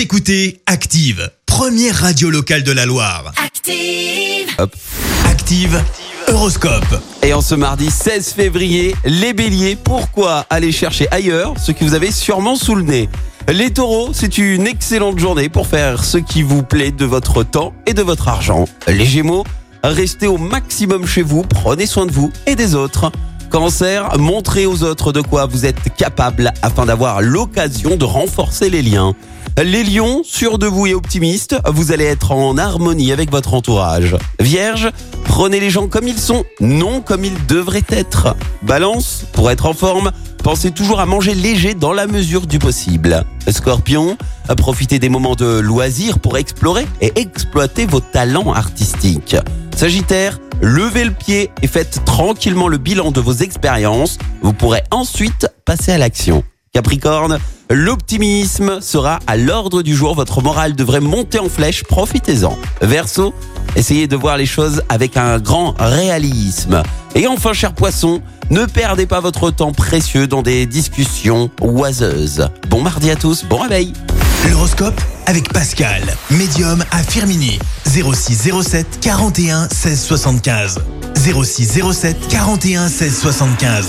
Vous écoutez Active, première radio locale de la Loire. Active. Hop. Active, Horoscope. Et en ce mardi 16 février, les béliers, pourquoi aller chercher ailleurs ce que vous avez sûrement sous le nez? Les taureaux, c'est une excellente journée pour faire ce qui vous plaît de votre temps et de votre argent. Les gémeaux, restez au maximum chez vous, prenez soin de vous et des autres. Cancer, montrez aux autres de quoi vous êtes capable afin d'avoir l'occasion de renforcer les liens. Les lions, sûrs de vous et optimistes, vous allez être en harmonie avec votre entourage. Vierge, prenez les gens comme ils sont, non comme ils devraient être. Balance, pour être en forme, pensez toujours à manger léger dans la mesure du possible. Scorpion, profitez des moments de loisirs pour explorer et exploiter vos talents artistiques. Sagittaire, levez le pied et faites tranquillement le bilan de vos expériences. Vous pourrez ensuite passer à l'action. Capricorne, l'optimisme sera à l'ordre du jour. Votre morale devrait monter en flèche. Profitez-en. Verseau, essayez de voir les choses avec un grand réalisme. Et enfin, cher poisson, ne perdez pas votre temps précieux dans des discussions oiseuses. Bon mardi à tous, bon réveil. L'horoscope avec Pascal, médium à Firmini. 06 07 41 16 75. 06 07 41 16 75.